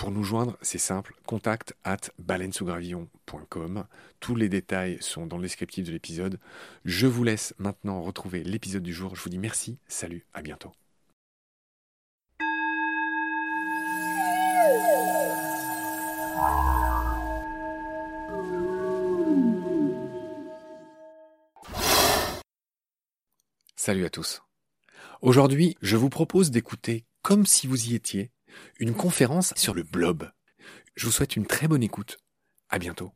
Pour nous joindre, c'est simple, contact at baleinesougravillon.com. Tous les détails sont dans le descriptif de l'épisode. Je vous laisse maintenant retrouver l'épisode du jour. Je vous dis merci, salut, à bientôt. Salut à tous. Aujourd'hui, je vous propose d'écouter comme si vous y étiez une conférence sur le blob. Je vous souhaite une très bonne écoute. À bientôt.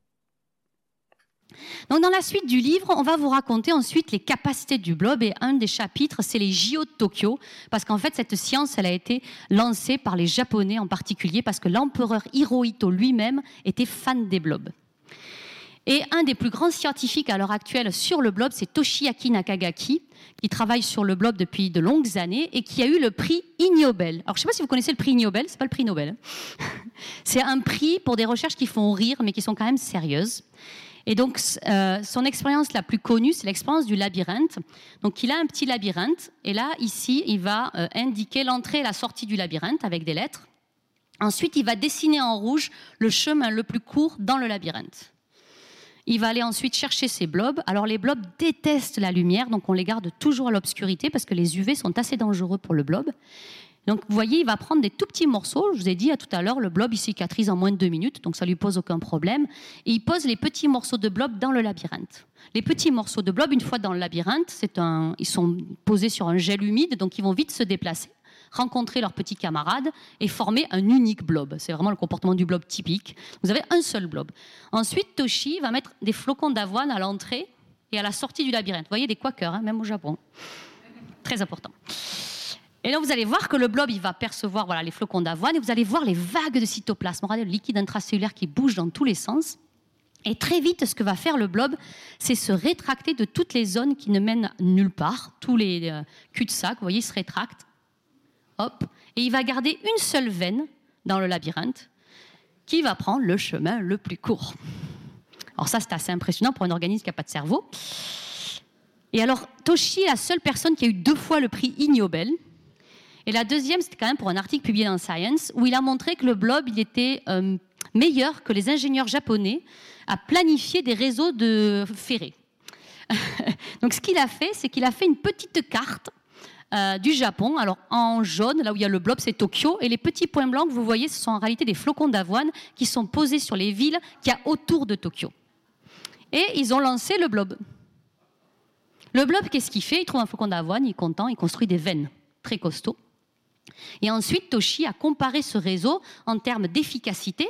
Donc dans la suite du livre, on va vous raconter ensuite les capacités du blob et un des chapitres, c'est les JO de Tokyo, parce qu'en fait cette science, elle a été lancée par les Japonais en particulier, parce que l'empereur Hirohito lui-même était fan des blobs. Et un des plus grands scientifiques à l'heure actuelle sur le blob, c'est Toshiaki Nakagaki, qui travaille sur le blob depuis de longues années et qui a eu le prix Ig Nobel. Alors, je ne sais pas si vous connaissez le prix Ig Nobel, c'est pas le prix Nobel. c'est un prix pour des recherches qui font rire, mais qui sont quand même sérieuses. Et donc, euh, son expérience la plus connue, c'est l'expérience du labyrinthe. Donc, il a un petit labyrinthe, et là, ici, il va euh, indiquer l'entrée et la sortie du labyrinthe avec des lettres. Ensuite, il va dessiner en rouge le chemin le plus court dans le labyrinthe. Il va aller ensuite chercher ses blobs. Alors les blobs détestent la lumière, donc on les garde toujours à l'obscurité parce que les UV sont assez dangereux pour le blob. Donc vous voyez, il va prendre des tout petits morceaux. Je vous ai dit à tout à l'heure, le blob il cicatrise en moins de deux minutes, donc ça lui pose aucun problème. Et il pose les petits morceaux de blob dans le labyrinthe. Les petits morceaux de blob, une fois dans le labyrinthe, ils sont posés sur un gel humide, donc ils vont vite se déplacer rencontrer leurs petits camarades et former un unique blob. C'est vraiment le comportement du blob typique. Vous avez un seul blob. Ensuite, Toshi va mettre des flocons d'avoine à l'entrée et à la sortie du labyrinthe. Vous voyez, des quakers, hein, même au Japon. Très important. Et là, vous allez voir que le blob, il va percevoir voilà, les flocons d'avoine et vous allez voir les vagues de cytoplasme. Le liquide intracellulaire qui bouge dans tous les sens. Et très vite, ce que va faire le blob, c'est se rétracter de toutes les zones qui ne mènent nulle part. Tous les euh, cul-de-sac, vous voyez, se rétractent hop, et il va garder une seule veine dans le labyrinthe qui va prendre le chemin le plus court. Alors ça, c'est assez impressionnant pour un organisme qui n'a pas de cerveau. Et alors, Toshi est la seule personne qui a eu deux fois le prix Ig Nobel. Et la deuxième, c'était quand même pour un article publié dans Science, où il a montré que le blob, il était euh, meilleur que les ingénieurs japonais à planifier des réseaux de ferrés. Donc ce qu'il a fait, c'est qu'il a fait une petite carte euh, du Japon. Alors en jaune, là où il y a le blob, c'est Tokyo. Et les petits points blancs que vous voyez, ce sont en réalité des flocons d'avoine qui sont posés sur les villes qu'il y a autour de Tokyo. Et ils ont lancé le blob. Le blob, qu'est-ce qu'il fait? Il trouve un flocon d'avoine, il est content, il construit des veines très costauds. Et ensuite, Toshi a comparé ce réseau en termes d'efficacité,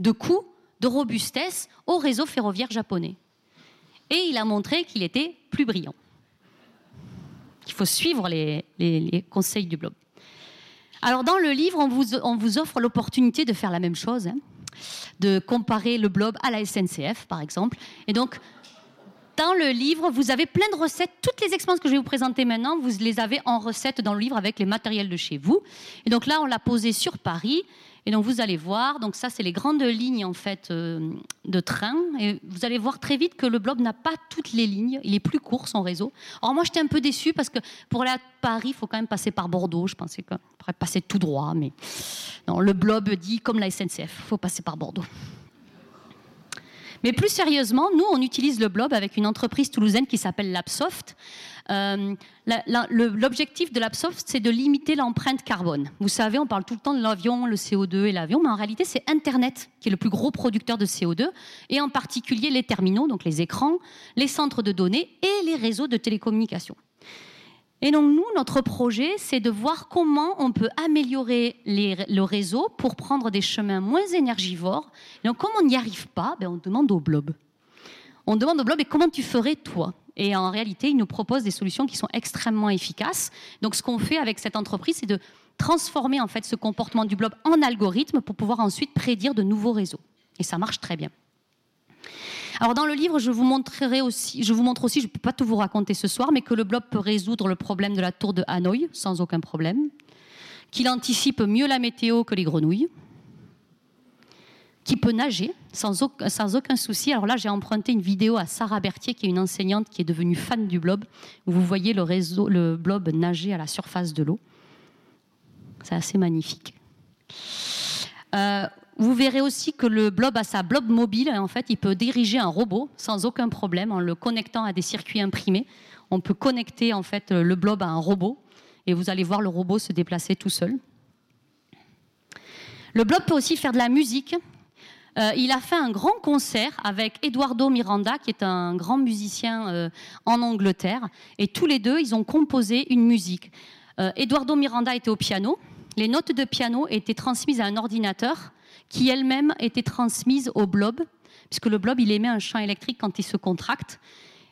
de coût, de robustesse au réseau ferroviaire japonais. Et il a montré qu'il était plus brillant. Il faut suivre les, conseils du blog. Alors dans le livre, on vous, offre l'opportunité de faire la même chose, hein, de comparer le blob à la SNCF, par exemple. Et donc, dans le livre, vous avez plein de recettes. Toutes les expériences que je vais vous présenter maintenant, vous les avez en recette dans le livre avec les matériels de chez vous. Et donc là, on l'a posé sur Paris. Et donc vous allez voir, donc ça c'est les grandes lignes en fait euh, de train. Et vous allez voir très vite que le blob n'a pas toutes les lignes. Il est plus court son réseau. Alors moi j'étais un peu déçue parce que pour aller à Paris, il faut quand même passer par Bordeaux. Je pensais qu'on pourrait passer tout droit, mais non. Le blob dit comme la SNCF, il faut passer par Bordeaux. Mais plus sérieusement, nous, on utilise le blob avec une entreprise toulousaine qui s'appelle Lapsoft. Euh, l'objectif de Lapsoft, c'est de limiter l'empreinte carbone. Vous savez, on parle tout le temps de l'avion, le CO2 et l'avion, mais en réalité, c'est Internet qui est le plus gros producteur de CO2, et en particulier les terminaux, donc les écrans, les centres de données et les réseaux de télécommunications. Et donc nous, notre projet, c'est de voir comment on peut améliorer le réseau pour prendre des chemins moins énergivores. Et donc comme on n'y arrive pas, ben, on demande au blob. On demande au blob, et comment tu ferais toi? Et en réalité, il nous propose des solutions qui sont extrêmement efficaces. Donc ce qu'on fait avec cette entreprise, c'est de transformer en fait ce comportement du blob en algorithme pour pouvoir ensuite prédire de nouveaux réseaux. Et ça marche très bien. Alors dans le livre, je vous montrerai aussi, je vous montre aussi, je ne peux pas tout vous raconter ce soir, mais que le blob peut résoudre le problème de la tour de Hanoï sans aucun problème, qu'il anticipe mieux la météo que les grenouilles, qu'il peut nager sans aucun, souci. Alors là, j'ai emprunté une vidéo à Sarah Berthier, qui est une enseignante qui est devenue fan du blob, vous voyez le blob nager à la surface de l'eau. C'est assez magnifique. Euh, vous verrez aussi que le blob a sa blob mobile. En fait, il peut diriger un robot sans aucun problème en le connectant à des circuits imprimés. On peut connecter en fait le blob à un robot et vous allez voir le robot se déplacer tout seul. Le blob peut aussi faire de la musique. Euh, il a fait un grand concert avec Eduardo Miranda, qui est un grand musicien euh, en Angleterre, et tous les deux, ils ont composé une musique. Euh, Eduardo Miranda était au piano. Les notes de piano étaient transmises à un ordinateur qui elle-même était transmise au blob, puisque le blob, il émet un champ électrique quand il se contracte.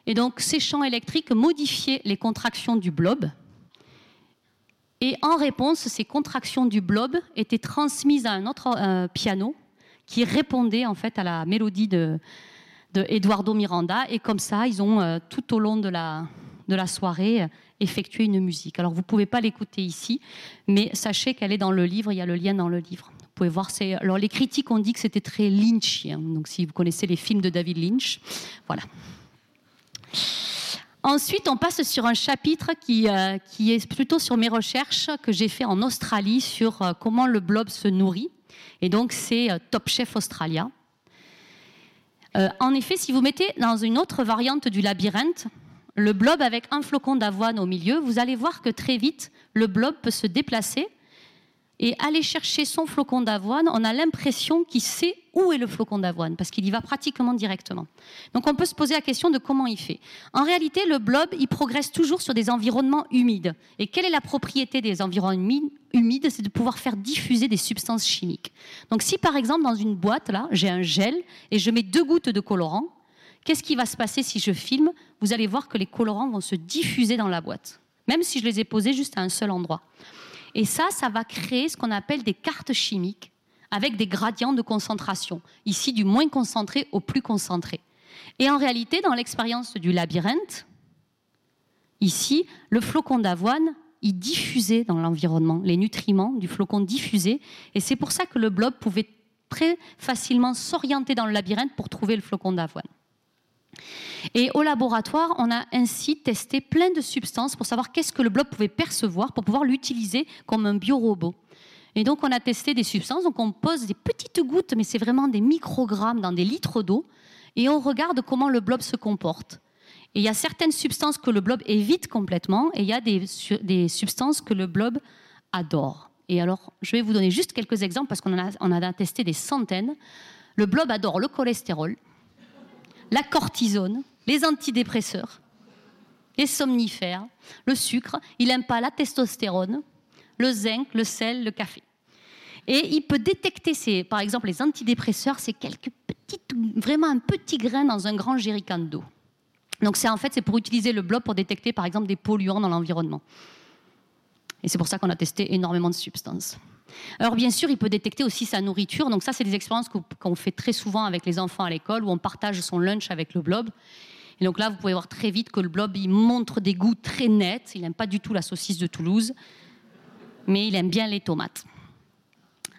Et donc, ces champs électriques modifiaient les contractions du blob. Et en réponse, ces contractions du blob étaient transmises à un autre euh, piano qui répondait en fait à la mélodie de, Eduardo Miranda. Et comme ça, ils ont euh, tout au long de la, de la soirée effectué une musique. Alors, vous ne pouvez pas l'écouter ici, mais sachez qu'elle est dans le livre, il y a le lien dans le livre pouvez voir, c'est alors les critiques ont dit que c'était très lynchien. Donc si vous connaissez les films de David Lynch, voilà. Ensuite, on passe sur un chapitre qui, euh, qui est plutôt sur mes recherches que j'ai fait en Australie sur euh, comment le blob se nourrit. Et donc, c'est euh, Top Chef Australia. en effet, si vous mettez dans une autre variante du labyrinthe, le blob avec un flocon d'avoine au milieu, vous allez voir que très vite, le blob peut se déplacer et aller chercher son flocon d'avoine, on a l'impression qu'il sait où est le flocon d'avoine, parce qu'il y va pratiquement directement. Donc on peut se poser la question de comment il fait. En réalité, le blob, il progresse toujours sur des environnements humides. Et quelle est la propriété des environnements humides C'est de pouvoir faire diffuser des substances chimiques. Donc si par exemple dans une boîte, là, j'ai un gel et je mets deux gouttes de colorant, qu'est-ce qui va se passer si je filme? Vous allez voir que les colorants vont se diffuser dans la boîte, même si je les ai posés juste à un seul endroit. Et ça, ça va créer ce qu'on appelle des cartes chimiques avec des gradients de concentration, ici du moins concentré au plus concentré. Et en réalité, dans l'expérience du labyrinthe, ici, le flocon d'avoine, il diffusait dans l'environnement, les nutriments du flocon diffusaient, et c'est pour ça que le blob pouvait très facilement s'orienter dans le labyrinthe pour trouver le flocon d'avoine. Et au laboratoire, on a ainsi testé plein de substances pour savoir qu'est-ce que le blob pouvait percevoir pour pouvoir l'utiliser comme un biorobot. Et donc, on a testé des substances. Donc, on pose des petites gouttes, mais c'est vraiment des microgrammes dans des litres d'eau. Et on regarde comment le blob se comporte. Et il y a certaines substances que le blob évite complètement, et il y a des, substances que le blob adore. Et alors, je vais vous donner juste quelques exemples parce qu'on on a testé des centaines. Le blob adore le cholestérol, la cortisone, les antidépresseurs, les somnifères, le sucre. Il n'aime pas la testostérone, le zinc, le sel, le café. Et il peut détecter, ces, par exemple, les antidépresseurs, c'est quelques petites, vraiment un petit grain dans un grand jerrycan d'eau. Donc c'est en fait c'est pour utiliser le blob pour détecter par exemple des polluants dans l'environnement. Et c'est pour ça qu'on a testé énormément de substances. Alors bien sûr, il peut détecter aussi sa nourriture. Donc ça, c'est des expériences qu'on fait très souvent avec les enfants à l'école, où on partage son lunch avec le blob. Et donc là, vous pouvez voir très vite que le blob, il montre des goûts très nets. Il n'aime pas du tout la saucisse de Toulouse, mais il aime bien les tomates.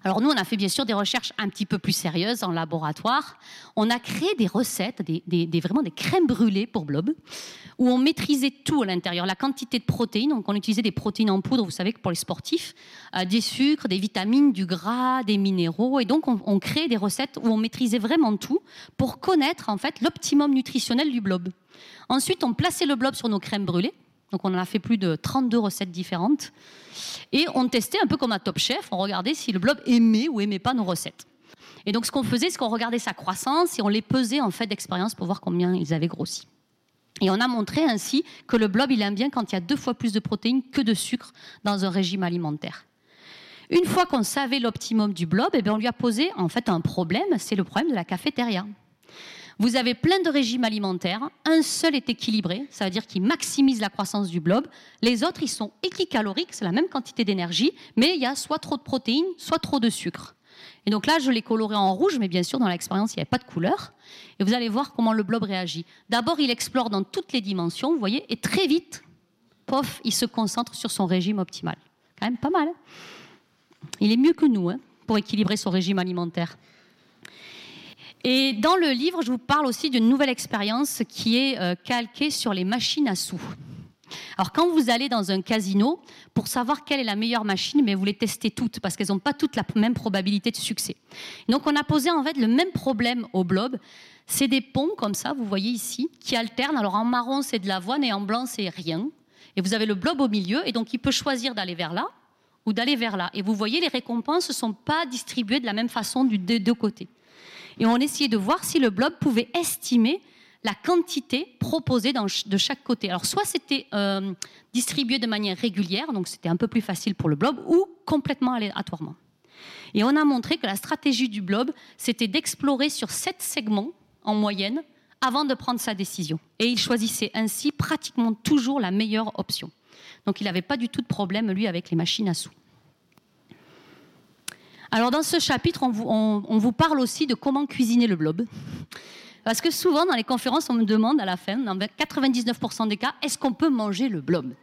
Alors nous, on a fait bien sûr des recherches un petit peu plus sérieuses en laboratoire. On a créé des recettes, des, vraiment des crèmes brûlées pour blob, où on maîtrisait tout à l'intérieur, la quantité de protéines. Donc on utilisait des protéines en poudre, vous savez que pour les sportifs, euh, des sucres, des vitamines, du gras, des minéraux. Et donc on, on crée des recettes où on maîtrisait vraiment tout pour connaître en fait l'optimum nutritionnel du blob. Ensuite, on plaçait le blob sur nos crèmes brûlées. Donc on en a fait plus de 32 recettes différentes. Et on testait un peu comme un top chef, on regardait si le blob aimait ou aimait pas nos recettes. Et donc ce qu'on faisait, c'est qu'on regardait sa croissance et on les pesait en fait d'expérience pour voir combien ils avaient grossi. Et on a montré ainsi que le blob, il aime bien quand il y a deux fois plus de protéines que de sucre dans un régime alimentaire. Une fois qu'on savait l'optimum du blob, eh bien on lui a posé en fait un problème, c'est le problème de la cafétéria. Vous avez plein de régimes alimentaires, un seul est équilibré, ça veut dire qu'il maximise la croissance du blob. Les autres, ils sont équicaloriques, c'est la même quantité d'énergie, mais il y a soit trop de protéines, soit trop de sucre. Et donc là, je l'ai coloré en rouge, mais bien sûr, dans l'expérience, il n'y avait pas de couleur. Et vous allez voir comment le blob réagit. D'abord, il explore dans toutes les dimensions, vous voyez, et très vite, pof, il se concentre sur son régime optimal. Quand même pas mal. Hein. il est mieux que nous hein, pour équilibrer son régime alimentaire. Et dans le livre, je vous parle aussi d'une nouvelle expérience qui est euh, calquée sur les machines à sous. Alors quand vous allez dans un casino, pour savoir quelle est la meilleure machine, mais vous les testez toutes parce qu'elles n'ont pas toutes la même probabilité de succès. Donc on a posé en fait le même problème au blob. C'est des ponts comme ça, vous voyez ici, qui alternent. Alors en marron c'est de l'avoine et en blanc c'est rien. Et vous avez le blob au milieu et donc il peut choisir d'aller vers là ou d'aller vers là. Et vous voyez les récompenses ne sont pas distribuées de la même façon des deux côtés et on essayait de voir si le blob pouvait estimer la quantité proposée de chaque côté. Alors soit c'était euh, distribué de manière régulière, donc c'était un peu plus facile pour le blob, ou complètement aléatoirement. Et on a montré que la stratégie du blob, c'était d'explorer sur sept segments en moyenne avant de prendre sa décision. Et il choisissait ainsi pratiquement toujours la meilleure option. Donc il n'avait pas du tout de problème, lui, avec les machines à sous. Alors dans ce chapitre, on vous, parle aussi de comment cuisiner le blob. Parce que souvent dans les conférences, on me demande à la fin, dans 99% des cas, est-ce qu'on peut manger le blob?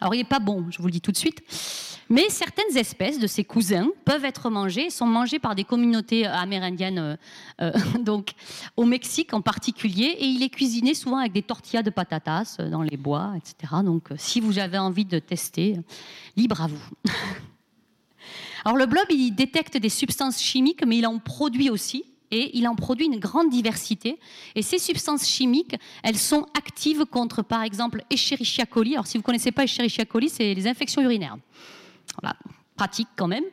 Alors il n'est pas bon, je vous le dis tout de suite. Mais certaines espèces de ses cousins peuvent être mangées, sont mangées par des communautés amérindiennes, euh, euh, donc au Mexique en particulier, et il est cuisiné souvent avec des tortillas de patatas euh, dans les bois, etc. Donc si vous avez envie de tester, libre à vous. Alors le blob, il détecte des substances chimiques, mais il en produit aussi. Et il en produit une grande diversité. Et ces substances chimiques, elles sont actives contre, par exemple, Escherichia coli. Alors, si vous ne connaissez pas Escherichia coli, c'est les infections urinaires. Voilà, pratique quand même.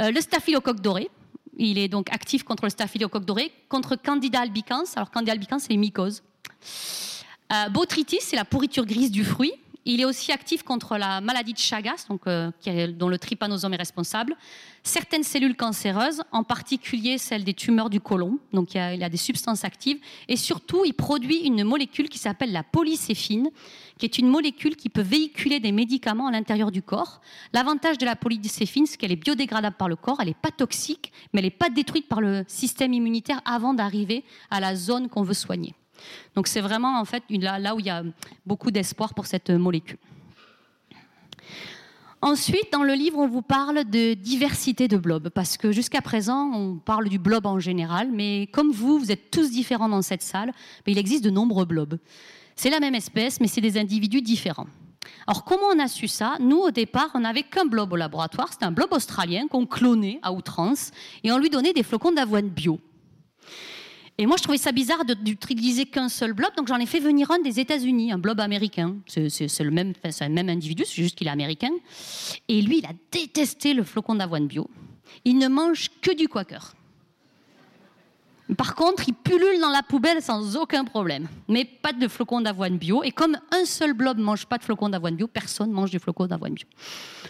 Euh, le staphylocoque doré, il est donc actif contre le staphylocoque doré, contre Candida albicans. Alors, Candida albicans, c'est les mycoses. Euh, botrytis, c'est la pourriture grise du fruit. Il est aussi actif contre la maladie de Chagas, donc, euh, dont le trypanosome est responsable. Certaines cellules cancéreuses, en particulier celles des tumeurs du côlon, donc il y, a, des substances actives. Et surtout, il produit une molécule qui s'appelle la polycéphine, qui est une molécule qui peut véhiculer des médicaments à l'intérieur du corps. L'avantage de la polycéphine, c'est qu'elle est biodégradable par le corps, elle n'est pas toxique, mais elle n'est pas détruite par le système immunitaire avant d'arriver à la zone qu'on veut soigner. Donc c'est vraiment en fait là, où il y a beaucoup d'espoir pour cette molécule. Ensuite, dans le livre, on vous parle de diversité de blobs, parce que jusqu'à présent, on parle du blob en général, mais comme vous, vous êtes tous différents dans cette salle, il existe de nombreux blobs. C'est la même espèce, mais c'est des individus différents. Alors, comment on a su ça? Nous, au départ, on n'avait qu'un blob au laboratoire. C'était un blob australien qu'on clonait à outrance, et on lui donnait des flocons d'avoine bio. Et moi, je trouvais ça bizarre d'utiliser qu'un seul blob, donc j'en ai fait venir un des États-Unis, un blob américain. C'est le même, individu, c'est juste qu'il est américain. Et lui, il a détesté le flocon d'avoine bio. Il ne mange que du quaker. Par contre, ils pullulent dans la poubelle sans aucun problème. Mais pas de flocons d'avoine bio. Et comme un seul blob ne mange pas de flocons d'avoine bio, personne ne mange du flocons d'avoine bio.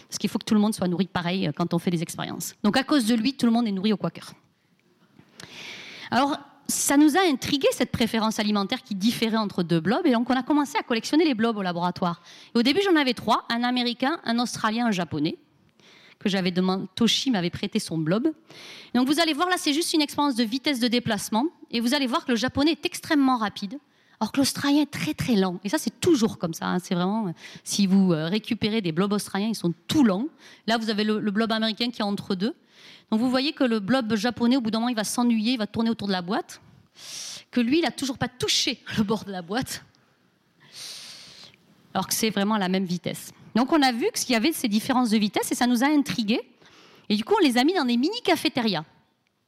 Parce qu'il faut que tout le monde soit nourri pareil euh, quand on fait des expériences. Donc à cause de lui, tout le monde est nourri au Quaker. Alors, ça nous a intrigué cette préférence alimentaire qui différait entre deux blobs. Et donc, on a commencé à collectionner les blobs au laboratoire. au début, j'en avais trois un américain, un australien, un japonais que j'avais demandé, Toshi m'avait prêté son blob. Donc vous allez voir là, c'est juste une expérience de vitesse de déplacement, et vous allez voir que le japonais est extrêmement rapide, alors que l'australien est très très lent. Et ça, c'est toujours comme ça. Hein. C'est vraiment, si vous euh, récupérez des blobs australiens, ils sont tout lents. Là, vous avez le, blob américain qui est entre deux. Donc vous voyez que le blob japonais, au bout d'un moment, il va s'ennuyer, il va tourner autour de la boîte. Que lui, il n'a toujours pas touché le bord de la boîte. Alors que c'est vraiment à la même vitesse. Donc on a vu qu'il y avait ces différences de vitesse et ça nous a intrigués. Et du coup, on les a mis dans des mini-cafétérias.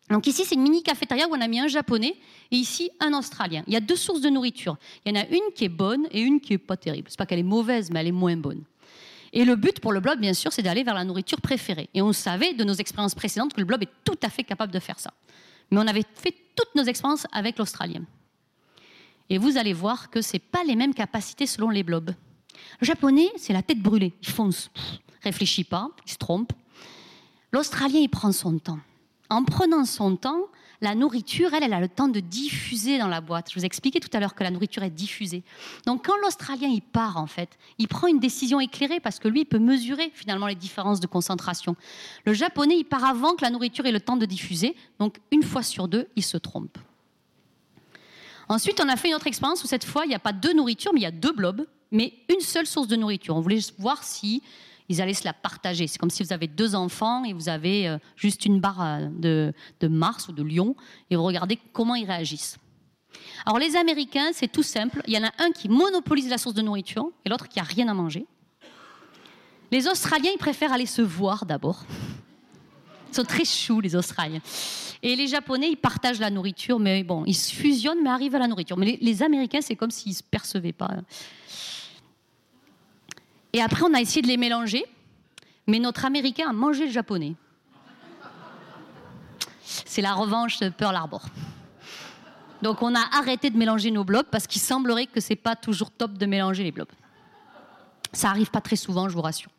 Donc ici, c'est une mini-cafétéria où on a mis un japonais et ici un australien. Il y a deux sources de nourriture. Il y en a une qui est bonne et une qui est pas terrible. C'est pas qu'elle est mauvaise, mais elle est moins bonne. Et le but pour le blob, bien sûr, c'est d'aller vers la nourriture préférée. Et on savait de nos expériences précédentes que le blob est tout à fait capable de faire ça. Mais on avait fait toutes nos expériences avec l'australien. Et vous allez voir que ce pas les mêmes capacités selon les blobs. Le japonais, c'est la tête brûlée. Il fonce, réfléchit pas, il se trompe. L'Australien, il prend son temps. En prenant son temps, la nourriture, elle, elle a le temps de diffuser dans la boîte. Je vous expliquais tout à l'heure que la nourriture est diffusée. Donc quand l'Australien, il part, en fait, il prend une décision éclairée parce que lui, il peut mesurer finalement les différences de concentration. Le Japonais, il part avant que la nourriture ait le temps de diffuser. Donc une fois sur deux, il se trompe. Ensuite, on a fait une autre expérience où cette fois, il n'y a pas deux nourritures, mais il y a deux blobs mais une seule source de nourriture. On voulait voir si ils allaient se la partager. C'est comme si vous avez deux enfants et vous avez euh, juste une barre euh, de, de Mars ou de Lion et vous regardez comment ils réagissent. Alors les Américains, c'est tout simple. Il y en a un qui monopolise la source de nourriture et l'autre qui a rien à manger. Les Australiens, ils préfèrent aller se voir d'abord. Ils sont très choux, les Australiens. Et les Japonais, ils partagent la nourriture, mais bon, ils se fusionnent, mais arrivent à la nourriture. Mais les, les Américains, c'est comme s'ils ne se percevaient pas. Et après, on a essayé de les mélanger, mais notre Américain a mangé le Japonais. C'est la revanche de Pearl Harbor. Donc on a arrêté de mélanger nos blobs parce qu'il semblerait que c'est pas toujours top de mélanger les blobs. Ça arrive pas très souvent, je vous rassure.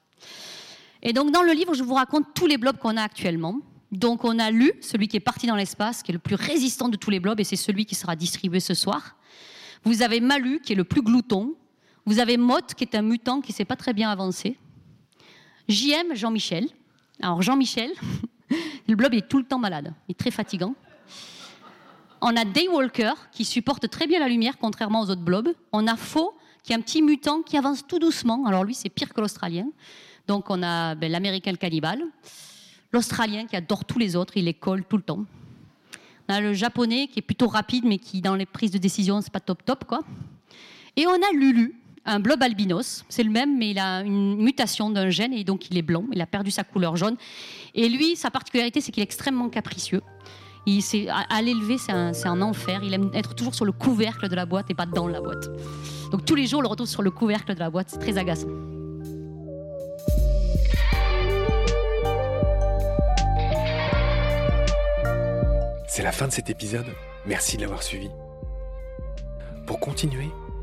Et donc dans le livre, je vous raconte tous les blobs qu'on a actuellement. Donc on a lu celui qui est parti dans l'espace, qui est le plus résistant de tous les blobs, et c'est celui qui sera distribué ce soir. Vous avez Malu, qui est le plus glouton, vous avez Mott, qui est un mutant qui ne s'est pas très bien avancé. JM, Jean-Michel. Alors Jean-Michel, le blob est tout le temps malade, il est très fatigant. On a Daywalker, qui supporte très bien la lumière, contrairement aux autres blobs. On a Faux, qui est un petit mutant qui avance tout doucement. Alors lui, c'est pire que l'Australien. Donc on a ben, l'Américain le cannibale. L'Australien qui adore tous les autres, il les colle tout le temps. On a le Japonais qui est plutôt rapide, mais qui, dans les prises de décision, c'est pas top top, quoi. Et on a Lulu, un blob albinos. C'est le même, mais il a une mutation d'un gène et donc il est blanc. Il a perdu sa couleur jaune. Et lui, sa particularité, c'est qu'il est extrêmement capricieux. À, l'élever, c'est un, enfer. Il aime être toujours sur le couvercle de la boîte et pas dans la boîte. Donc tous les jours, on le retrouve sur le couvercle de la boîte. C'est très agaçant. C'est la fin de cet épisode. Merci de l'avoir suivi. Pour continuer,